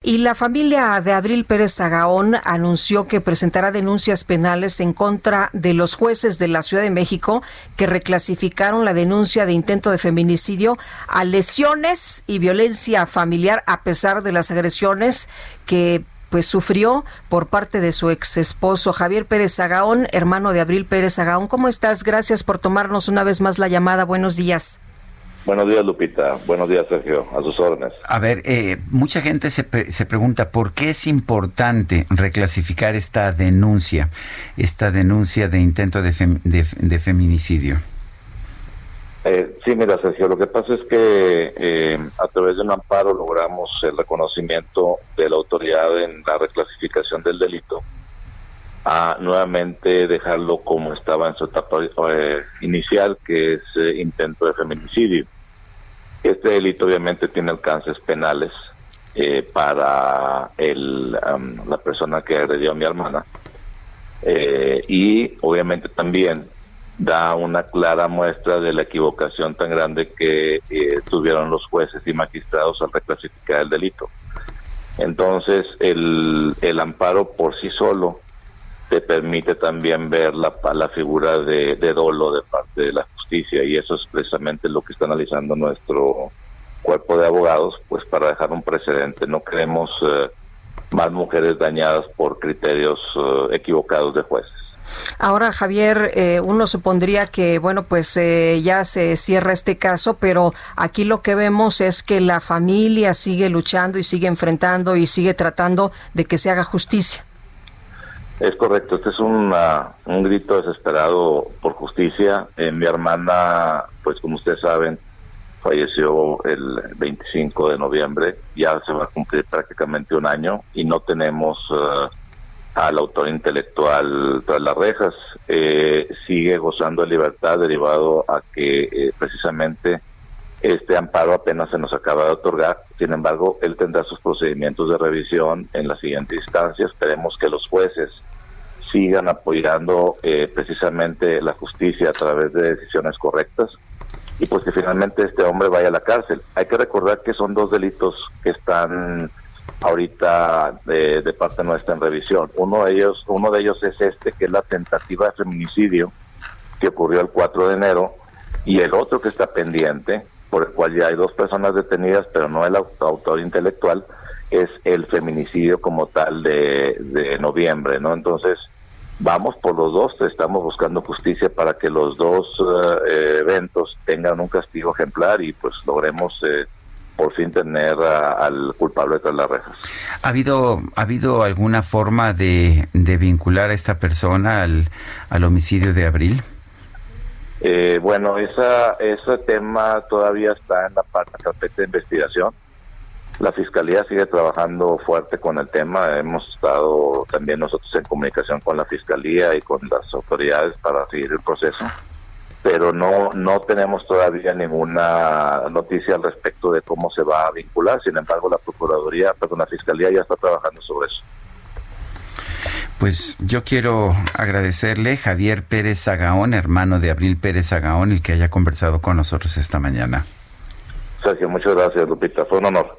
Y la familia de Abril Pérez Sagaón anunció que presentará denuncias penales en contra de los jueces de la Ciudad de México que reclasificaron la denuncia de intento de feminicidio a lesiones y violencia familiar a pesar de las agresiones que pues sufrió por parte de su ex esposo Javier Pérez Sagaón, hermano de Abril Pérez Sagaón. ¿Cómo estás? Gracias por tomarnos una vez más la llamada. Buenos días. Buenos días, Lupita. Buenos días, Sergio. A sus órdenes. A ver, eh, mucha gente se, se, pregunta por qué es importante reclasificar esta denuncia, esta denuncia de intento de, de, feminicidio. Eh, sí, mira, Sergio, lo que pasa es que eh, a través de un amparo logramos el reconocimiento de la autoridad en la reclasificación del delito a nuevamente dejarlo como estaba en su etapa eh, inicial, que es eh, intento de feminicidio. Este delito obviamente tiene alcances penales eh, para el, la persona que agredió a mi hermana y obviamente también da una clara muestra de la equivocación tan grande que tuvieron los jueces y magistrados al reclasificar el delito. Entonces, el, el amparo por sí solo te permite también ver la, la figura de, de dolo de parte de la y eso es precisamente lo que está analizando nuestro cuerpo de abogados, pues para dejar un precedente. No queremos eh, más mujeres dañadas por criterios eh, equivocados de jueces. Ahora, Javier, eh, uno supondría que, bueno, pues ya se cierra este caso, pero aquí lo que vemos es que la familia sigue luchando y sigue enfrentando y sigue tratando de que se haga justicia. Es correcto, este es un grito desesperado por justicia. Eh, mi hermana, pues como ustedes saben, falleció el 25 de noviembre, ya se va a cumplir prácticamente un año y no tenemos eh, al autor intelectual tras las rejas. Eh, sigue gozando de libertad derivado a que precisamente este amparo apenas se nos acaba de otorgar. Sin embargo, él tendrá sus procedimientos de revisión en la siguiente instancia. Esperemos que los jueces sigan apoyando eh, precisamente la justicia a través de decisiones correctas y pues que finalmente este hombre vaya a la cárcel. Hay que recordar que son dos delitos que están ahorita de, de, parte nuestra en revisión. Uno de ellos, uno de ellos es este, que es la tentativa de feminicidio que ocurrió el 4 de enero, y el otro que está pendiente, por el cual ya hay dos personas detenidas, pero no el autor intelectual, es el feminicidio como tal de, de noviembre, ¿no? Entonces, vamos por los dos, estamos buscando justicia para que los dos eh, eventos tengan un castigo ejemplar y pues logremos eh, por fin tener al culpable tras las rejas. ¿Ha habido, ¿Ha habido alguna forma de, de vincular a esta persona al, al homicidio de Abril? Eh, bueno, esa, ese tema todavía está en la parte de investigación. La Fiscalía sigue trabajando fuerte con el tema. Hemos estado también nosotros en comunicación con la Fiscalía y con las autoridades para seguir el proceso. Pero no, no tenemos todavía ninguna noticia al respecto de cómo se va a vincular. Sin embargo, la Procuraduría, perdón, la Fiscalía ya está trabajando sobre eso. Pues yo quiero agradecerle Javier Pérez Zagaón, hermano de Abril Pérez Zagaón, el que haya conversado con nosotros esta mañana. Sergio, muchas gracias, Lupita. Fue un honor.